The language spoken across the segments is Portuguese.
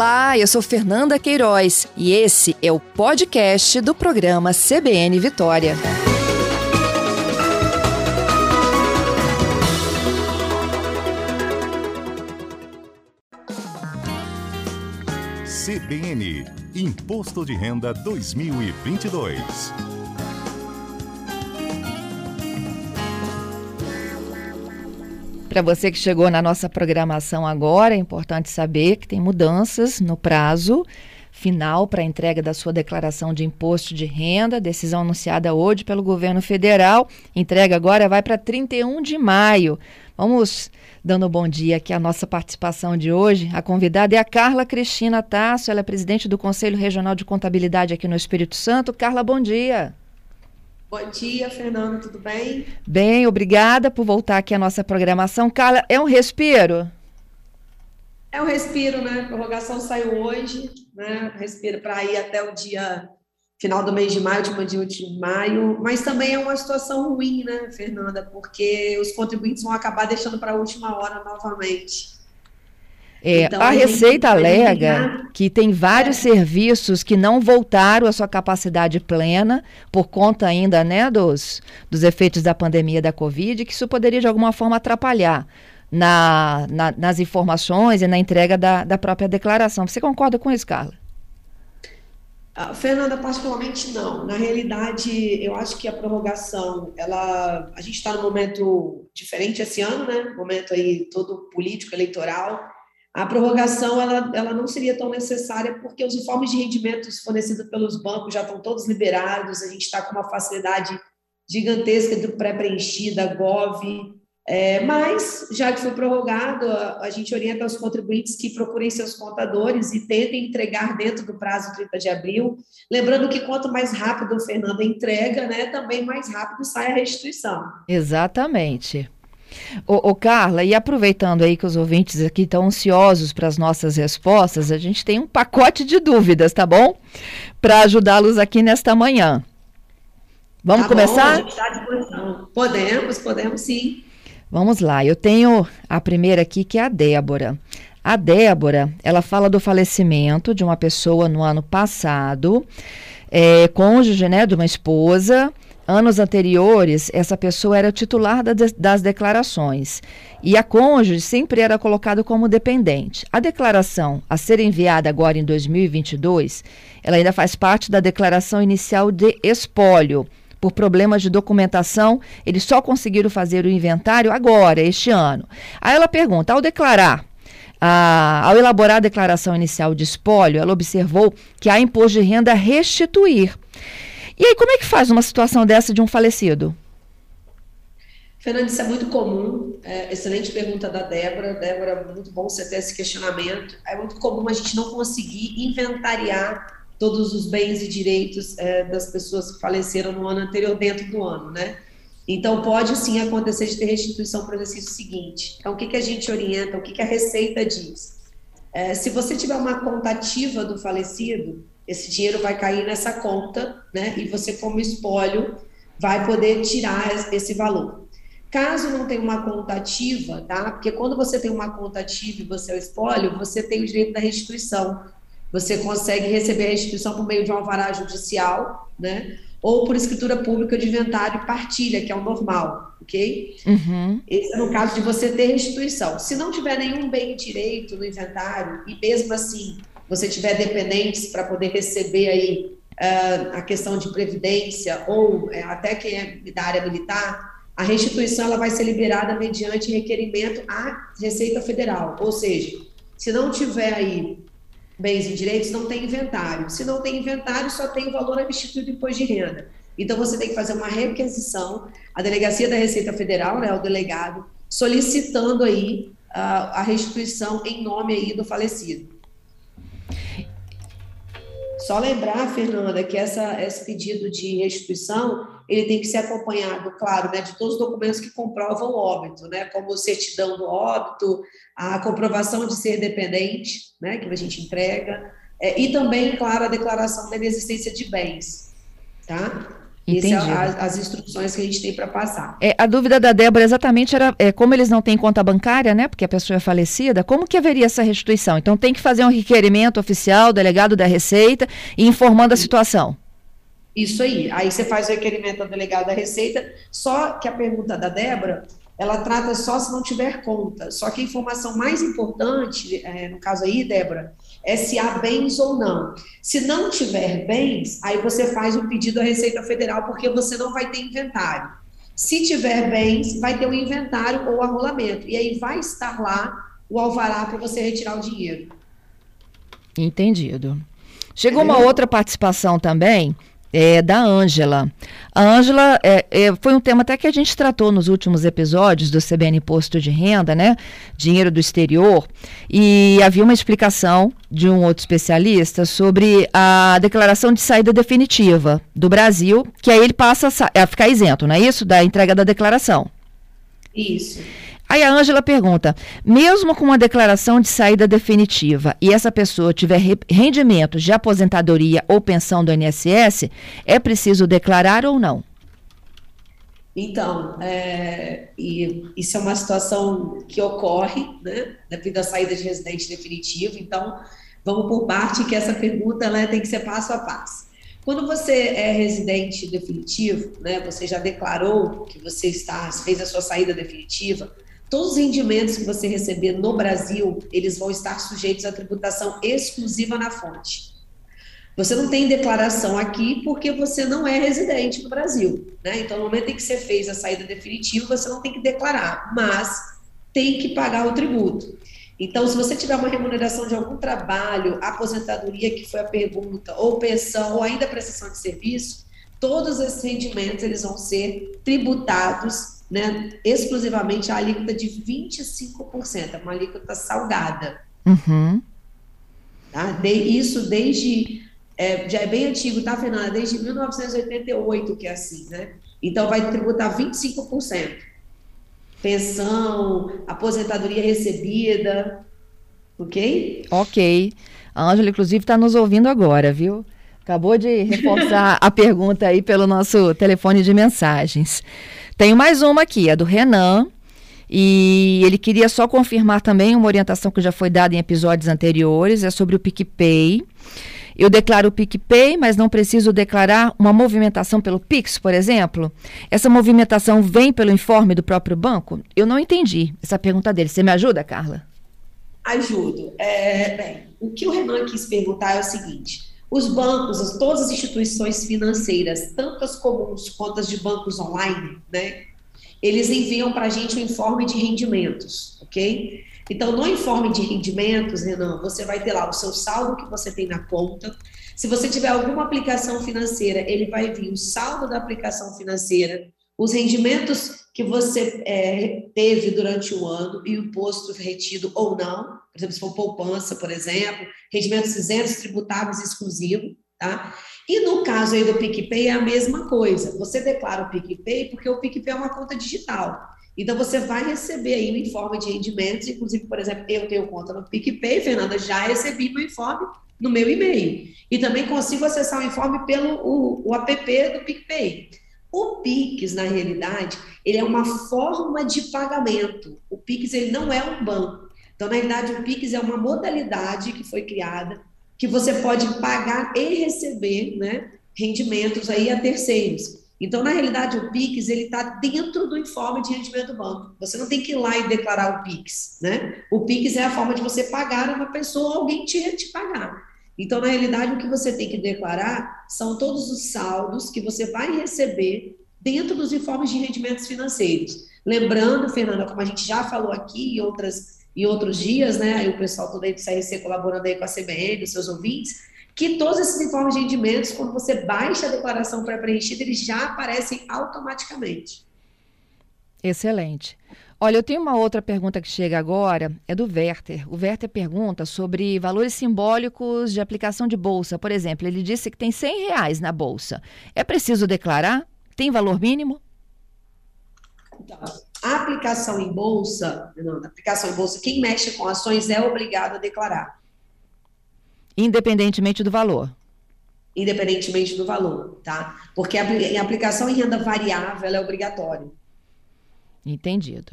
Olá, eu sou Fernanda Queiroz e esse é o podcast do programa CBN Vitória. CBN Imposto de Renda 2022. Para você que chegou na nossa programação agora, é importante saber que tem mudanças no prazo final para a entrega da sua declaração de imposto de renda, decisão anunciada hoje pelo governo federal. Entrega agora vai para 31 de maio. Vamos dando um bom dia aqui à nossa participação de hoje. A convidada é a Carla Cristina Tasso, ela é presidente do Conselho Regional de Contabilidade aqui no Espírito Santo. Carla, bom dia. Bom dia, Fernando, tudo bem? Bem, obrigada por voltar aqui à nossa programação. Carla, é um respiro? É um respiro, né? A prorrogação saiu hoje, né? Respiro para ir até o dia final do mês de maio, último dia de maio, mas também é uma situação ruim, né, Fernanda? Porque os contribuintes vão acabar deixando para a última hora novamente. É, então, a, a Receita alega que tem vários é. serviços que não voltaram à sua capacidade plena por conta ainda né, dos, dos efeitos da pandemia da Covid, que isso poderia de alguma forma atrapalhar na, na, nas informações e na entrega da, da própria declaração. Você concorda com isso, Carla? Uh, Fernanda, particularmente não. Na realidade, eu acho que a prorrogação, ela, a gente está num momento diferente esse ano, né? Momento aí todo político, eleitoral a prorrogação ela, ela não seria tão necessária porque os informes de rendimentos fornecidos pelos bancos já estão todos liberados, a gente está com uma facilidade gigantesca do pré-preenchida, GOV, é, mas, já que foi prorrogado, a, a, gente orienta os contribuintes que procurem seus contadores e tentem entregar dentro do prazo 30 de abril. Lembrando que quanto mais rápido o Fernando entrega, né, também mais rápido sai a restituição. Exatamente. Ô, ô, Carla, e aproveitando aí que os ouvintes aqui estão ansiosos para as nossas respostas, a gente tem um pacote de dúvidas, tá bom? Para ajudá-los aqui nesta manhã. Vamos tá começar? Bom, a gente está à disposição. Podemos, podemos sim. Vamos lá, eu tenho a primeira aqui que é a Débora. A Débora, ela fala do falecimento de uma pessoa no ano passado, é, cônjuge, né, de uma esposa, Anos anteriores, essa pessoa era titular da de, das declarações e a cônjuge sempre era colocado como dependente. A declaração a ser enviada agora em 2022, ela ainda faz parte da declaração inicial de espólio. Por problemas de documentação, eles só conseguiram fazer o inventário agora, este ano. Aí ela pergunta: ao declarar ah, ao elaborar a declaração inicial de espólio, ela observou que há imposto de renda a restituir. E aí, como é que faz uma situação dessa de um falecido? Fernanda, isso é muito comum. É, excelente pergunta da Débora. Débora, muito bom você ter esse questionamento. É muito comum a gente não conseguir inventariar todos os bens e direitos é, das pessoas que faleceram no ano anterior dentro do ano, né? Então, pode sim acontecer de ter restituição para o exercício seguinte. Então, o que, que a gente orienta, o que, que a Receita diz? É, se você tiver uma contativa do falecido, esse dinheiro vai cair nessa conta, né? E você, como espólio, vai poder tirar esse valor. Caso não tenha uma conta ativa, tá? Porque quando você tem uma conta ativa e você é o espólio, você tem o direito da restituição. Você consegue receber a restituição por meio de um alvará judicial, né? Ou por escritura pública de inventário e partilha, que é o normal, ok? Uhum. Esse é no caso de você ter restituição. Se não tiver nenhum bem direito no inventário, e mesmo assim você tiver dependentes para poder receber aí uh, a questão de previdência ou uh, até quem é da área militar, a restituição ela vai ser liberada mediante requerimento à Receita Federal. Ou seja, se não tiver aí bens e direitos, não tem inventário. Se não tem inventário, só tem o valor restituído do imposto de renda. Então, você tem que fazer uma requisição, a Delegacia da Receita Federal, né, o delegado, solicitando aí uh, a restituição em nome aí do falecido. Só lembrar, Fernanda, que essa, esse pedido de restituição ele tem que ser acompanhado, claro, né, de todos os documentos que comprovam o óbito, né, como certidão do óbito, a comprovação de ser dependente, né, que a gente entrega, é, e também, claro, a declaração da inexistência de bens, tá? Essas são as, as, instruções que a gente tem para passar. É, a dúvida da Débora exatamente era é, como eles não têm conta bancária, né? Porque a pessoa é falecida, como que haveria essa restituição? Então tem que fazer um requerimento oficial, delegado da Receita, e informando a situação. Isso aí. Aí você faz o requerimento ao delegado da Receita, só que a pergunta da Débora, ela trata só se não tiver conta. Só que a informação mais importante, é, no caso aí, Débora, é se há bens ou não. Se não tiver bens, aí você faz o um pedido à Receita Federal, porque você não vai ter inventário. Se tiver bens, vai ter o um inventário ou arrolamento. E aí vai estar lá o alvará para você retirar o dinheiro. Entendido. Chegou uma outra participação também é, da Ângela. A Ângela é, é, foi um tema até que a gente tratou nos últimos episódios do CBN Imposto de Renda, né? Dinheiro do exterior. E havia uma explicação de um outro especialista sobre a declaração de saída definitiva do Brasil, que aí ele passa a, a ficar isento, não é isso? Da entrega da declaração. Isso. Aí a Ângela pergunta: mesmo com uma declaração de saída definitiva e essa pessoa tiver rendimentos de aposentadoria ou pensão do INSS, é preciso declarar ou não? Então, é, isso é uma situação que ocorre, né, devido à saída de residente definitivo. Então, vamos por parte que essa pergunta né, tem que ser passo a passo. Quando você é residente definitivo, né, você já declarou que você está, fez a sua saída definitiva, Todos os rendimentos que você receber no Brasil, eles vão estar sujeitos à tributação exclusiva na fonte. Você não tem declaração aqui porque você não é residente no Brasil, né? Então, no momento em que você fez a saída definitiva, você não tem que declarar, mas tem que pagar o tributo. Então, se você tiver uma remuneração de algum trabalho, aposentadoria, que foi a pergunta, ou pensão, ou ainda prestação de serviço, todos esses rendimentos eles vão ser tributados né, exclusivamente a alíquota de 25%, é uma alíquota salgada. Uhum. Tá? De, isso desde, é, já é bem antigo, tá, Fernanda? Desde 1988 que é assim, né? Então vai tributar 25%. Pensão, aposentadoria recebida, ok? Ok. A Ângela, inclusive, está nos ouvindo agora, viu? Acabou de reforçar a pergunta aí pelo nosso telefone de mensagens. Tenho mais uma aqui, a do Renan. E ele queria só confirmar também uma orientação que já foi dada em episódios anteriores, é sobre o PicPay. Eu declaro o PicPay, mas não preciso declarar uma movimentação pelo Pix, por exemplo? Essa movimentação vem pelo informe do próprio banco? Eu não entendi essa pergunta dele. Você me ajuda, Carla? Ajudo. É, bem, o que o Renan quis perguntar é o seguinte: os bancos, todas as instituições financeiras, tanto as comuns quanto as de bancos online, né? Eles enviam para a gente um informe de rendimentos, ok? Então, no informe de rendimentos, Renan, você vai ter lá o seu saldo que você tem na conta. Se você tiver alguma aplicação financeira, ele vai vir o saldo da aplicação financeira, os rendimentos que você é, teve durante o ano e o posto retido ou não, por exemplo, se for poupança, por exemplo, rendimentos isentos, tributáveis exclusivos, tá? E no caso aí do PicPay é a mesma coisa. Você declara o PicPay porque o PicPay é uma conta digital. Então você vai receber aí o informe de rendimentos, inclusive, por exemplo, eu tenho conta no PicPay, Fernanda, já recebi meu informe no meu e-mail. E também consigo acessar o informe pelo o, o app do PicPay. O Pix, na realidade, ele é uma forma de pagamento. O Pix ele não é um banco. Então, na realidade, o Pix é uma modalidade que foi criada que você pode pagar e receber né, rendimentos aí a terceiros. Então, na realidade, o PIX ele está dentro do informe de rendimento do banco. Você não tem que ir lá e declarar o PIX, né? O PIX é a forma de você pagar uma pessoa, alguém te, te pagar. Então, na realidade, o que você tem que declarar são todos os saldos que você vai receber dentro dos informes de rendimentos financeiros. Lembrando, Fernanda, como a gente já falou aqui em, outras, em outros dias, né, o pessoal todo aí do CRC colaborando aí com a CBN, os seus ouvintes, que todos esses informes de rendimentos, quando você baixa a declaração pré-preenchida, eles já aparecem automaticamente. Excelente. Olha, eu tenho uma outra pergunta que chega agora, é do Werther. O Werther pergunta sobre valores simbólicos de aplicação de bolsa. Por exemplo, ele disse que tem 100 reais na bolsa. É preciso declarar? Tem valor mínimo? Então, a aplicação em bolsa, não, a aplicação em bolsa, quem mexe com ações é obrigado a declarar. Independentemente do valor. independentemente do valor, tá? Porque a aplicação em renda variável é obrigatória. Entendido.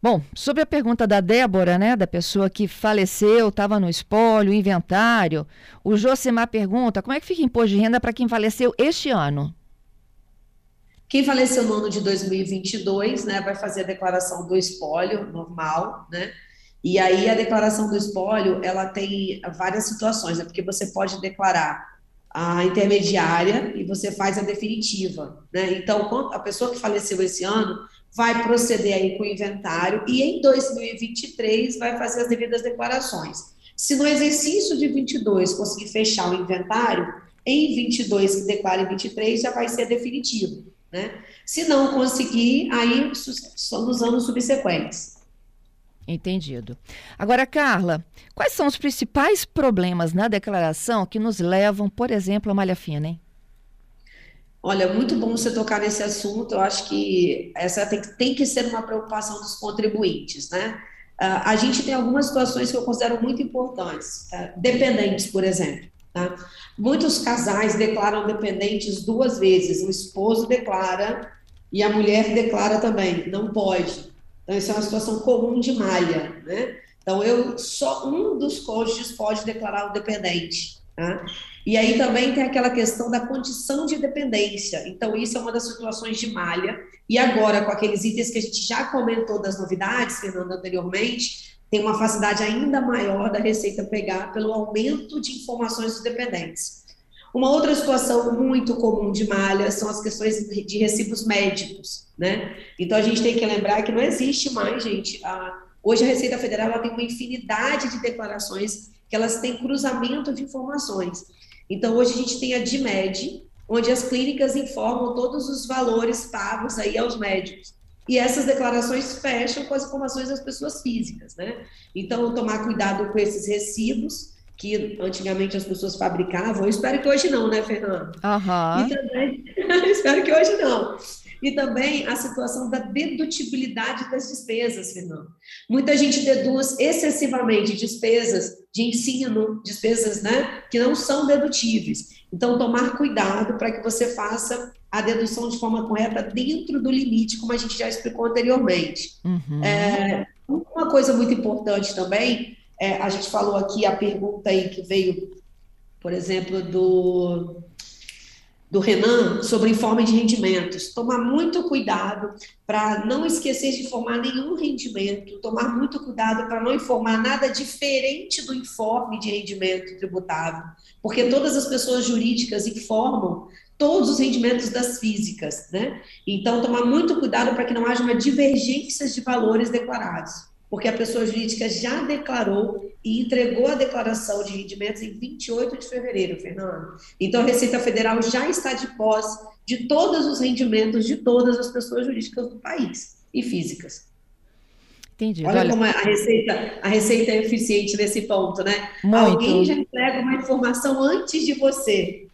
Bom, sobre a pergunta da Débora, né, da pessoa que faleceu, estava no espólio, inventário, o Josemar pergunta como é que fica imposto de renda para quem faleceu este ano? Quem faleceu no ano de 2022, né, vai fazer a declaração do espólio normal, né? E aí a declaração do espólio, ela tem várias situações, né? Porque você pode declarar a intermediária e você faz a definitiva, né? Então, a pessoa que faleceu esse ano, vai proceder aí com o inventário e em 2023 vai fazer as devidas declarações. Se no exercício de 22 conseguir fechar o inventário, em 22 que declara em 23 já vai ser definitivo, né? Se não conseguir, aí são nos anos subsequentes. Entendido. Agora, Carla, quais são os principais problemas na declaração que nos levam, por exemplo, a malha fina, hein? Olha, muito bom você tocar nesse assunto. Eu acho que essa tem, tem que ser uma preocupação dos contribuintes, né? Uh, a gente tem algumas situações que eu considero muito importantes. Uh, dependentes, por exemplo. Tá? Muitos casais declaram dependentes duas vezes. O esposo declara e a mulher declara também. Não pode. Então, isso é uma situação comum de malha, né? Então, eu só um dos cônjuges pode declarar o dependente. Tá? E aí também tem aquela questão da condição de dependência. Então, isso é uma das situações de malha. E agora, com aqueles itens que a gente já comentou das novidades, Fernando, anteriormente, tem uma facilidade ainda maior da Receita pegar pelo aumento de informações dos dependentes. Uma outra situação muito comum de malha são as questões de recibos médicos, né? Então a gente tem que lembrar que não existe mais, gente. A, hoje a Receita Federal tem uma infinidade de declarações que elas têm cruzamento de informações. Então, hoje a gente tem a DIMED, onde as clínicas informam todos os valores pagos aí aos médicos. E essas declarações fecham com as informações das pessoas físicas, né? Então, tomar cuidado com esses recibos, que antigamente as pessoas fabricavam. Eu espero que hoje não, né, Fernando? Uhum. E também, espero que hoje não e também a situação da dedutibilidade das despesas, Fernando. Muita gente deduz excessivamente despesas de ensino, despesas né, que não são dedutíveis. Então, tomar cuidado para que você faça a dedução de forma correta dentro do limite, como a gente já explicou anteriormente. Uhum. É, uma coisa muito importante também, é, a gente falou aqui a pergunta aí que veio, por exemplo, do do Renan sobre informe de rendimentos. Tomar muito cuidado para não esquecer de informar nenhum rendimento, tomar muito cuidado para não informar nada diferente do informe de rendimento tributável, porque todas as pessoas jurídicas informam todos os rendimentos das físicas, né? Então, tomar muito cuidado para que não haja uma divergência de valores declarados porque a pessoa jurídica já declarou e entregou a declaração de rendimentos em 28 de fevereiro, Fernando. Então, a Receita Federal já está de posse de todos os rendimentos de todas as pessoas jurídicas do país e físicas. Entendi. Olha, Olha, como a Receita, a Receita é eficiente nesse ponto, né? Muito. Alguém já entrega uma informação antes de você.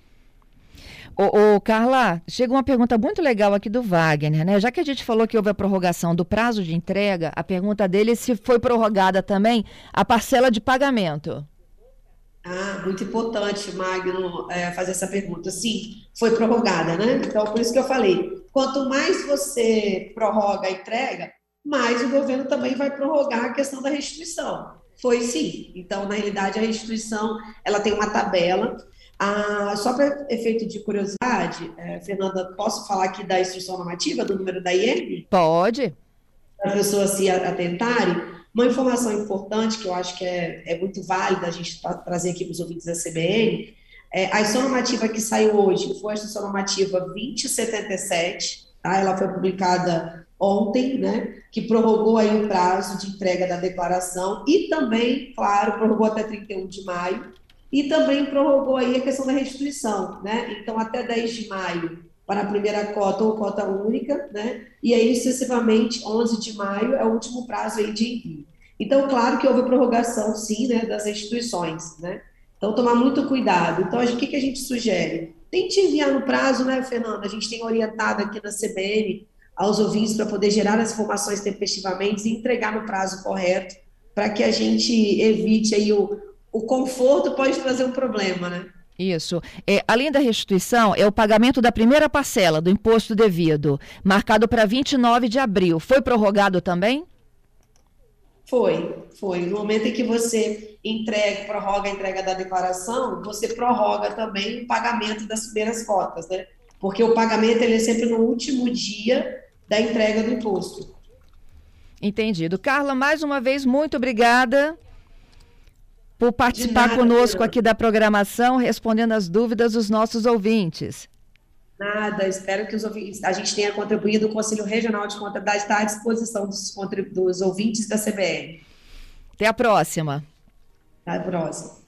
Ô, ô, Carla, chega uma pergunta muito legal aqui do Wagner, né? Já que a gente falou que houve a prorrogação do prazo de entrega, a pergunta dele é se foi prorrogada também a parcela de pagamento. Ah, muito importante, Magno, é, fazer essa pergunta. Sim, foi prorrogada, né? Então, por isso que eu falei, quanto mais você prorroga a entrega, mais o governo também vai prorrogar a questão da restituição. Foi sim. Então, na realidade, a restituição, ela tem uma tabela, ah, só para efeito de curiosidade, é, Fernanda, posso falar aqui da instrução normativa, do número da IEM? Pode. Para a pessoa se atentarem. Uma informação importante que eu acho que é, é muito válida a gente trazer aqui para os ouvintes da CBN, é, a instrução normativa que saiu hoje foi a instrução normativa 2077, tá? ela foi publicada ontem, né, que prorrogou aí o prazo de entrega da declaração e também, claro, prorrogou até 31 de maio, e também prorrogou aí a questão da restituição, né? Então, até 10 de maio para a primeira cota ou cota única, né? E aí, sucessivamente, 11 de maio é o último prazo aí de envio. Então, claro que houve prorrogação, sim, né, das restituições, né? Então, tomar muito cuidado. Então, o que, que a gente sugere? Tente enviar no prazo, né, Fernanda? A gente tem orientado aqui na CBN aos ouvintes para poder gerar as informações tempestivamente e entregar no prazo correto, para que a gente evite aí o, o conforto pode trazer um problema, né? Isso. É, além da restituição, é o pagamento da primeira parcela do imposto devido, marcado para 29 de abril. Foi prorrogado também? Foi, foi. No momento em que você entrega, prorroga a entrega da declaração, você prorroga também o pagamento das primeiras cotas, né? Porque o pagamento ele é sempre no último dia da entrega do imposto. Entendido. Carla, mais uma vez, muito obrigada por participar nada, conosco aqui da programação, respondendo as dúvidas dos nossos ouvintes. Nada, espero que os ouvintes, a gente tenha contribuído, o Conselho Regional de Contabilidade está à disposição dos, dos ouvintes da CBR. Até a próxima. Até a próxima.